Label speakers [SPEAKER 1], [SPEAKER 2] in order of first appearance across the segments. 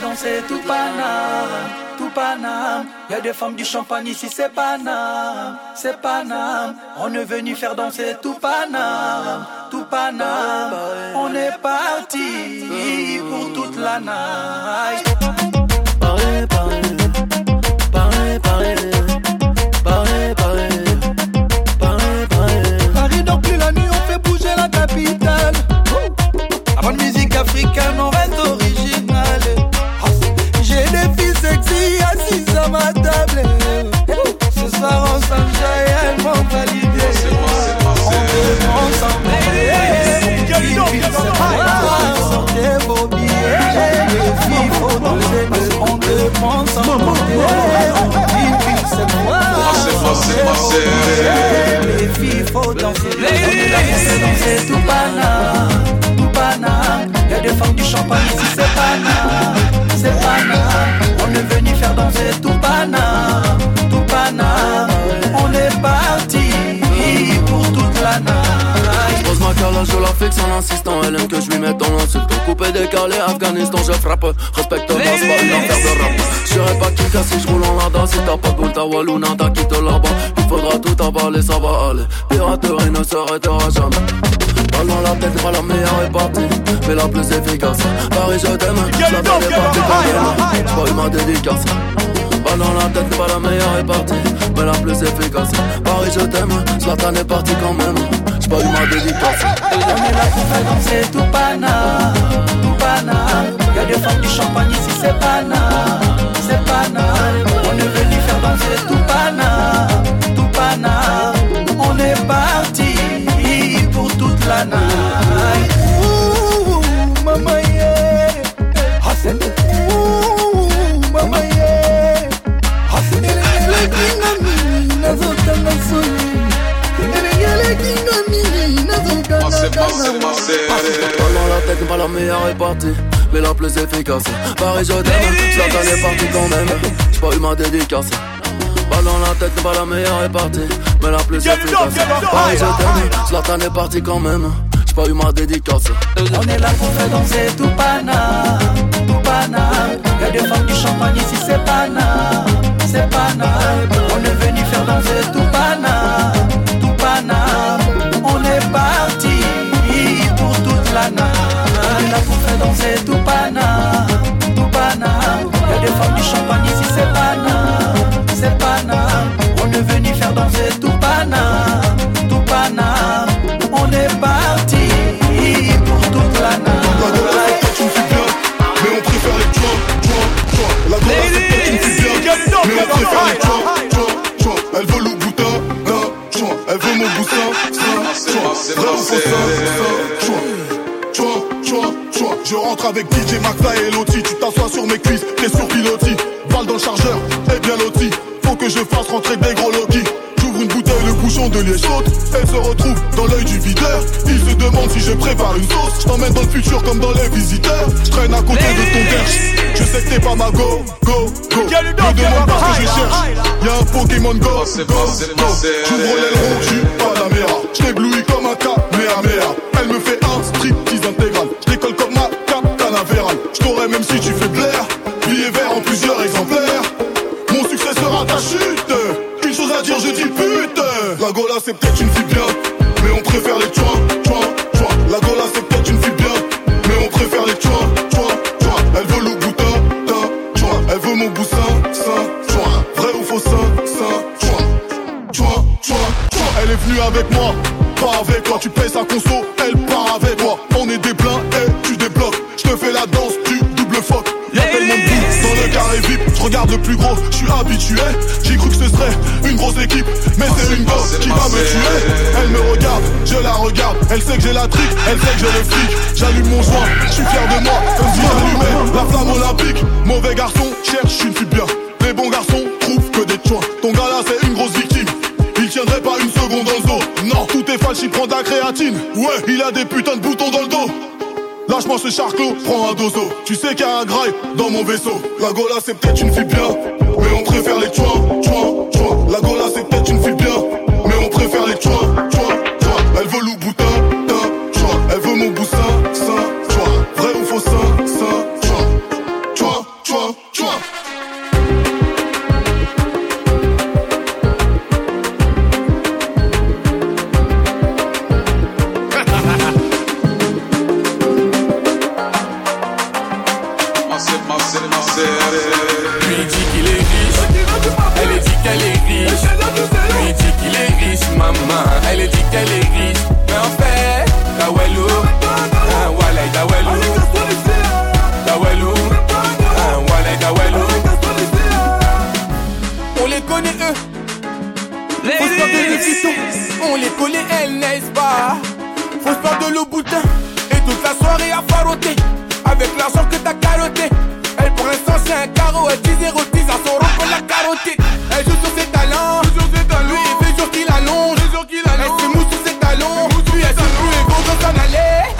[SPEAKER 1] danser tout Paname, tout Paname. Y a des femmes du champagne ici, c'est Paname, c'est Paname. On est venu faire danser tout Paname, tout Paname. On est parti pour toute la night. c'est danser tout pana, tout pana. Y'a des femmes du champagne ici, c'est
[SPEAKER 2] pana. Insistant. Elle aime que je lui mette dans l'insulte. Coupé, décalé, Afghanistan, je frappe. Respecte moi, c'est pas une affaire de rap. J'serai pas qui casse si je roule en lada. Si t'as pas de boule, ta Wallouna, t'as quitté là-bas. Il faudra tout avaler, ça va aller. Piraterie ne s'arrêtera jamais. Dans la tête, pas la meilleure est partie, mais la plus efficace. Paris, je t'aime, je la. J'ai pas eu ma dédicace. Balle dans la tête, pas la meilleure est partie, mais la plus efficace. Paris, je t'aime, Zlatan est parti quand même. J'ai pas eu ma dédicace.
[SPEAKER 1] On est là pour faire danser tout Paname, tout Paname. Y'a des femmes du champagne ici, c'est Paname, c'est Paname. On est venu faire danser tout Paname, tout Paname. On est parti pour toute la night.
[SPEAKER 2] Dans la tête, pas la meilleure est partie, mais la plus efficace. Paris, je t'aime, Zlatan est parti quand même. J'ai pas eu ma dédicace. Dans la tête, pas la meilleure est partie, mais la plus efficace. Paris, je t'aime, Zlatan est parti quand même. J'ai pas eu ma dédicace.
[SPEAKER 1] On est là pour faire danser tout Paname, tout Paname. Y'a des femmes du champagne ici, c'est Paname, c'est Paname. On est venu faire danser tout Paname, tout Paname. On est parti pour toute la night. On est là pour faire danser tout Paname, tout Paname. Y'a des femmes du champagne ici, c'est Paname, c'est Paname. On est venu faire danser tout Paname. On est parti pour toute la night.
[SPEAKER 3] tu me bien, mais on préfère les joints, joints, joints. La gola c'est qui me fais bien, mais on préfère les joints, joints, joints. Elle veut le d'un joint, elle veut mon boussin, ça, joint. Vrai ou faux, ça, ça, joint. Je rentre avec DJ McFly et Loti, tu t'assois sur mes cuisses, t'es sur pilotis. Balle dans le chargeur, et bien loti. Faut que je fasse rentrer des gros Loki. J'ouvre une bouteille, le bouchon de liège saute. Elle se retrouve dans l'œil du videur. Il se demande si je prépare une sauce. Je t'emmène dans le futur comme dans les visiteurs. Je traîne à côté de ton perche. Je sais que t'es pas ma go, go, go. Me demande pas ce que je cherche. Y'a un Pokémon Go, go, go. J'ouvre l'aileron, j'suis pas la mère. J't'éblouis comme un Kamehameha. Elle me fait un striptease même si tu fais de l'air. Billet vert en plusieurs exemplaires. Mon succès sera ta chute. Une chose à dire, je dis pute. La Gola, c'est peut-être une fille bien, mais on préfère les joints, joints, joints. La Gola, c'est peut-être une Elle me regarde, je la regarde. Elle sait que j'ai la trique, elle sait que j'ai le fric. J'allume mon joint, je suis fier de moi, comme si j'allumais la flamme olympique. Mauvais garçon, cherche une fille bien. Les bons garçons trouvent que des choix. Ton gars là, c'est une grosse victime. Il tiendrait pas une seconde dans le. Non, tout est falche, il prend de la créatine. Ouais, il a des putains de boutons dans le dos. Lâche-moi ce charclos, prends un dozo. Tu sais qu'il y a un graille dans mon vaisseau. La Gola, c'est peut-être une fille bien, mais on préfère les joints, joints,
[SPEAKER 4] connaît eux. Faut se de On les connaît elles, n'est-ce pas? Faut se faire de l'eau boutin. Et toute la soirée à faroter. Avec l'argent que t'as carotté. Elle pour l'instant c'est un carreau. Elle dit 0 10 à son pour la carotter. Elle joue sur ses talents. Lui il fait jour qu'il allonge. Elle se mousse sur ses talons. Lui elle se plus et bon s'en aller.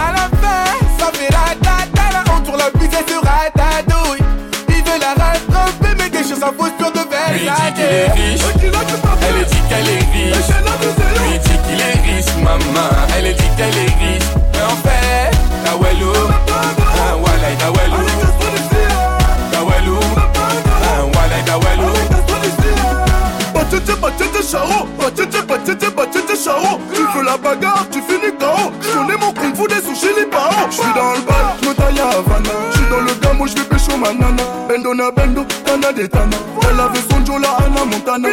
[SPEAKER 5] Charo Batete, batete, batete, charo Tu veux la bagarre, tu finis KO Je connais mon kung fu des sushis les Je suis dans le bal, je me taille à Havana. Je suis dans le gamo, je vais pécho ma nana Bendo na bendo, tana de tana. Elle avait son Joe, la Anna Montana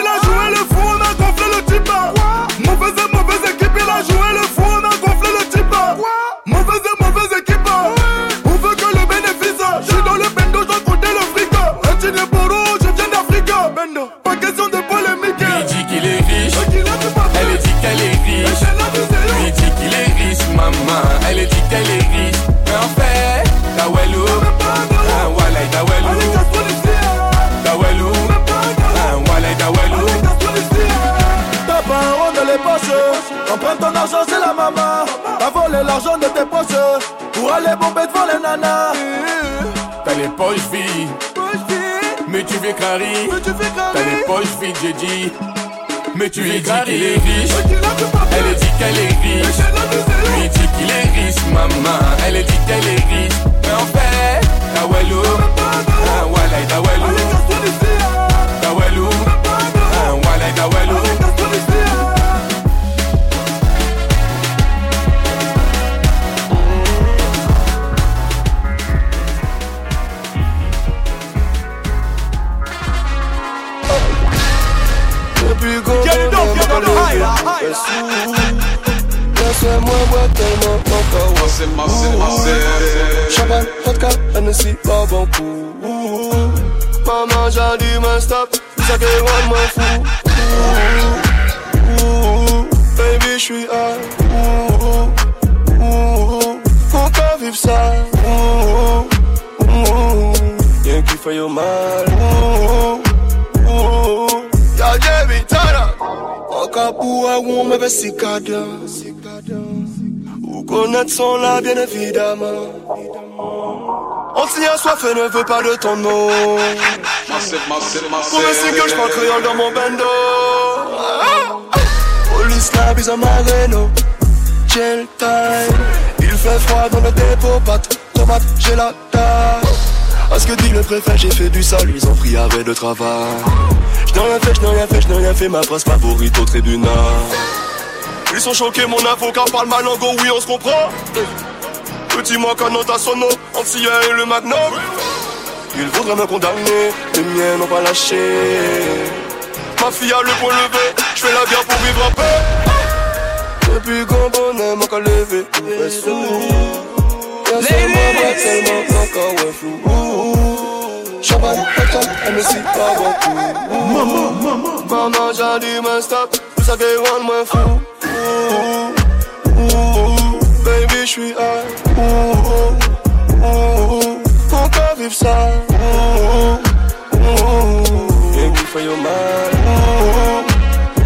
[SPEAKER 2] maman
[SPEAKER 6] T'as volé l'argent de tes poches Pour aller bomber devant les nanas
[SPEAKER 2] T'as les poches vides. Mais tu fais carry. T'as les poches vides, j'ai dit. Mais tu lui dis qu'il est riche. Elle dit qu'elle est riche. Lui dit qu'il est riche, maman. Elle dit qu'elle est riche. Mais en fait, ta wello. Ah, walay, ta wello.
[SPEAKER 6] Maman j'ai dit mais stop, ça moi fou. Ouh, ouh, Baby j'suis high Ouh, ouh, Faut pas vivre ça. Ouh, ouh, Rien qui fait yo mal. Ouh, ouh, Ya Debbie Tana Wakapua wume vesikada Ou connaître son là bien évidemment On tient soif et ne veut pas de ton nom Pour le single j'parle créole dans mon bando! Police là bise à Marino Chill time Il fait froid dans le dépôt Pâte, tomate, j'ai la taille à ce que dit le préfet, j'ai fait du sale, ils ont pris avec de travail. J'n'ai rien fait, j'n'ai rien fait, j'n'ai rien fait, ma presse favorite au tribunal. Ils sont choqués, mon avocat parle ma langue, oh oui, on se comprend. Petit moi canon à son nom, Antilla et le magnum. Ils voudraient me condamner, les miens n'ont pas lâché. Ma fille a le point levé, j'fais la guerre pour vivre en paix. Depuis qu'on bonnet, mon levé, tout est sous. Laisse-moi boire tellement encore ouais flou Champagne, vodka, Hennessy, pas beaucoup Maman, maman Maman, j'ai dit mais stop Tout ça qui rend moi fou Baby, j'suis high Ouh, ouh, Faut pas vivre ça. Ouh, ouh, Rien qui fait yo mal.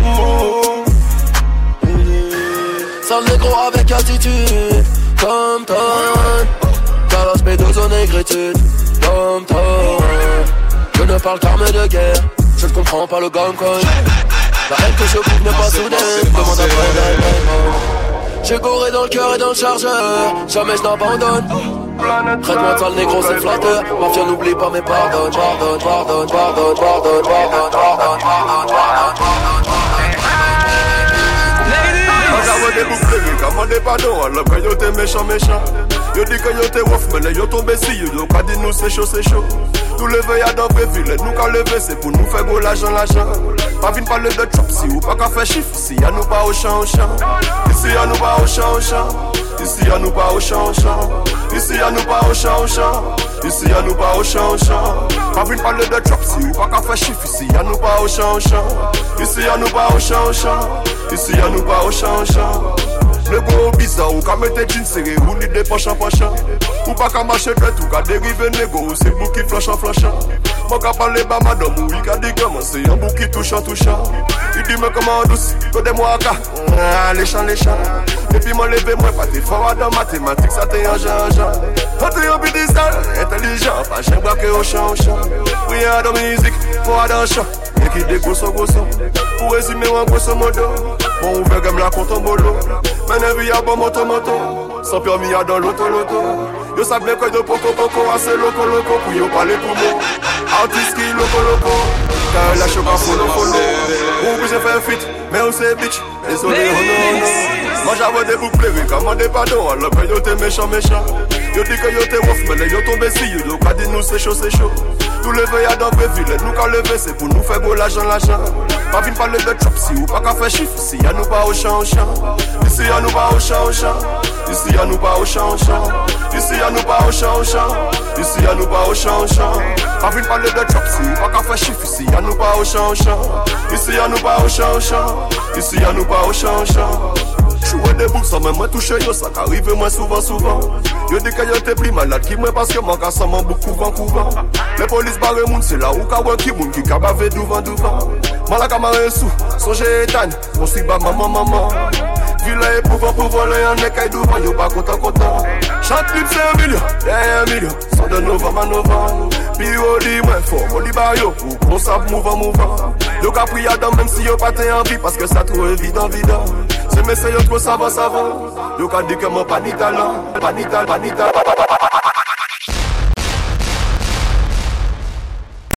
[SPEAKER 6] Ouh, ouh,
[SPEAKER 2] Sale négro avec attitude. Tom Tom. T'as l'aspect de son négritude. Tom Tom. Je ne parle qu'arme de guerre. Je ne comprends pas le gang La haine que je coupe n'est pas soudaine. Demande J'ai goré dans le cœur et dans le chargeur. Jamais je n'abandonne. Traite-moi de négro c'est flatteur. Mafia n'oublie pas mais pardonne Pardonne, pardonne, pardonne, pardonne, pardonne, pardonne, pardonne, pardonne
[SPEAKER 5] Quand j'avais des boucles, comment des pardons, alors quand yo méchant, méchant.
[SPEAKER 6] Yo di ke yo te wof men yo tombe si yo Yo ka di nou se chou se chou Nou leve ya dan breville Nou ka leve se pou nou fe go l'ajan l'ajan Pa vin pale de chop si ou pa ka fe chif Ici ya nou pa au chan au chan ya nou pa au chan au chan ya nou pa au chan au chan ya nou pa au chan au chan ya nou pa chan chan Pa vin pale de chop si ou pa ka fe chif Ici ya nou pa au chan au chan ya nou pa au chan au chan ya nou pa au chan Nego ou biza ou ka mette jin sere ou ni de pasha pasha Ou pa ka mache dret ou ka derive nego ou se bou ki flasha flasha Mwen ka pale ba madam ou i ka di gaman se yon bou ki toucha toucha I di men koman dousi, kode mwa ka, ah, le chan le chan champs. Et puis moi lever moi pas t'es fort dans mathématiques, ça t'est un genre, genre. Entre en bizarre, intelligent, pas j'aime braquer au champ, au champ. Oui, à la musique, pour dans le champ. Et qui des grosso grosso, pour résumer en grosso modo. Bon, ouvert comme la compte en bolo. Mene vi a bon moto moto Sans permis a dans l'auto loto Yo sa bien de poco poco Assez loco loco Pour yo parler pour moi Artiste qui loco loco Car fit Mais on c'est bitch. Désolé non non Moi j'avais des boucles plérées Comment des pardons Alors que yo t'es méchant méchant. Yo dit que yo t'es wof Mais yo tombé si yo Yo ka dit nous c'est chaud c'est chaud. Tout levé à dans ville Nous ka levé c'est pour nous faire go l'argent l'argent. Pas vine parler de chop Si ou pas qu'à faire chiffre Si y'a nous pas au champ au champ. Ici y'a nous pas au champ au champ. Ici y'a nous pas au champ au champ. Ici y'a nous pas au nous pas au champ au champ Pas vine parler de chop Si ou au champ Ici y'a nous pas au champ au champ Chouwe de bouk sa men mwen touche yo sa ka rive mwen souvan souvan Yo di ke yo te pli malad ki mwen paske man ka sa man bouk kouvan kouvan Le polis bare moun se la ou ka wen ki moun ki ka bave douvan douvan. Man la ka mare sou, sonje etan, ba maman maman Vila e pouvan pouvan le yon ne kay douvan yo pa Chant se un milyon, un milyon, son de novan man novan Pi yo di mwen fò, mo di ba yo, ou kon sav mouvan mouvan Yo ka pri adam menm si yo pa te anvi, paske sa tro evidant vidant Se mese yo tro savan savan Yo ka di ke mwen pa ni talan, pa ni tal, pa ni tal